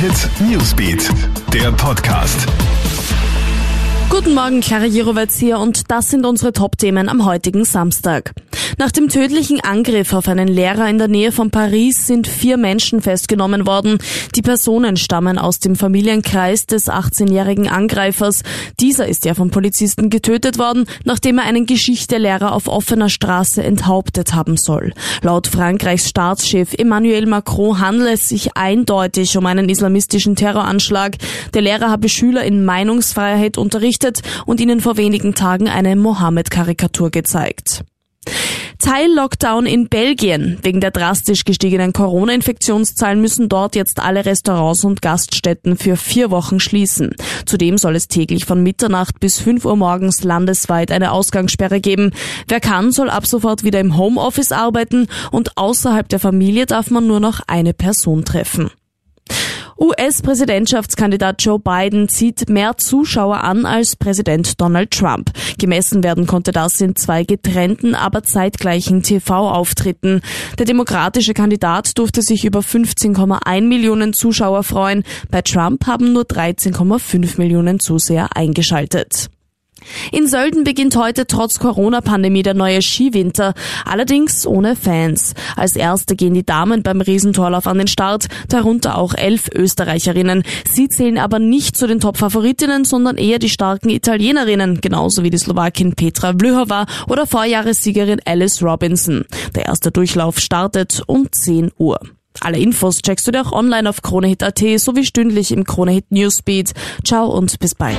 Hit Newsbeat, der Podcast. Guten Morgen, Clara Jirovetz hier und das sind unsere Top-Themen am heutigen Samstag. Nach dem tödlichen Angriff auf einen Lehrer in der Nähe von Paris sind vier Menschen festgenommen worden. Die Personen stammen aus dem Familienkreis des 18-jährigen Angreifers. Dieser ist ja vom Polizisten getötet worden, nachdem er einen Geschichtelehrer auf offener Straße enthauptet haben soll. Laut Frankreichs Staatschef Emmanuel Macron handelt es sich eindeutig um einen islamistischen Terroranschlag. Der Lehrer habe Schüler in Meinungsfreiheit unterrichtet und ihnen vor wenigen Tagen eine Mohammed-Karikatur gezeigt. Teil-Lockdown in Belgien. Wegen der drastisch gestiegenen Corona-Infektionszahlen müssen dort jetzt alle Restaurants und Gaststätten für vier Wochen schließen. Zudem soll es täglich von Mitternacht bis 5 Uhr morgens landesweit eine Ausgangssperre geben. Wer kann, soll ab sofort wieder im Homeoffice arbeiten und außerhalb der Familie darf man nur noch eine Person treffen. US-Präsidentschaftskandidat Joe Biden zieht mehr Zuschauer an als Präsident Donald Trump. Gemessen werden konnte das in zwei getrennten, aber zeitgleichen TV-Auftritten. Der demokratische Kandidat durfte sich über 15,1 Millionen Zuschauer freuen. Bei Trump haben nur 13,5 Millionen Zuseher eingeschaltet. In Sölden beginnt heute trotz Corona-Pandemie der neue Skiwinter, allerdings ohne Fans. Als erste gehen die Damen beim Riesentorlauf an den Start, darunter auch elf Österreicherinnen. Sie zählen aber nicht zu den Top-Favoritinnen, sondern eher die starken Italienerinnen, genauso wie die Slowakin Petra Vlhova oder Vorjahressiegerin Alice Robinson. Der erste Durchlauf startet um 10 Uhr. Alle Infos checkst du dir auch online auf kronehit.at sowie stündlich im Kronehit Newsbeat. Ciao und bis bald.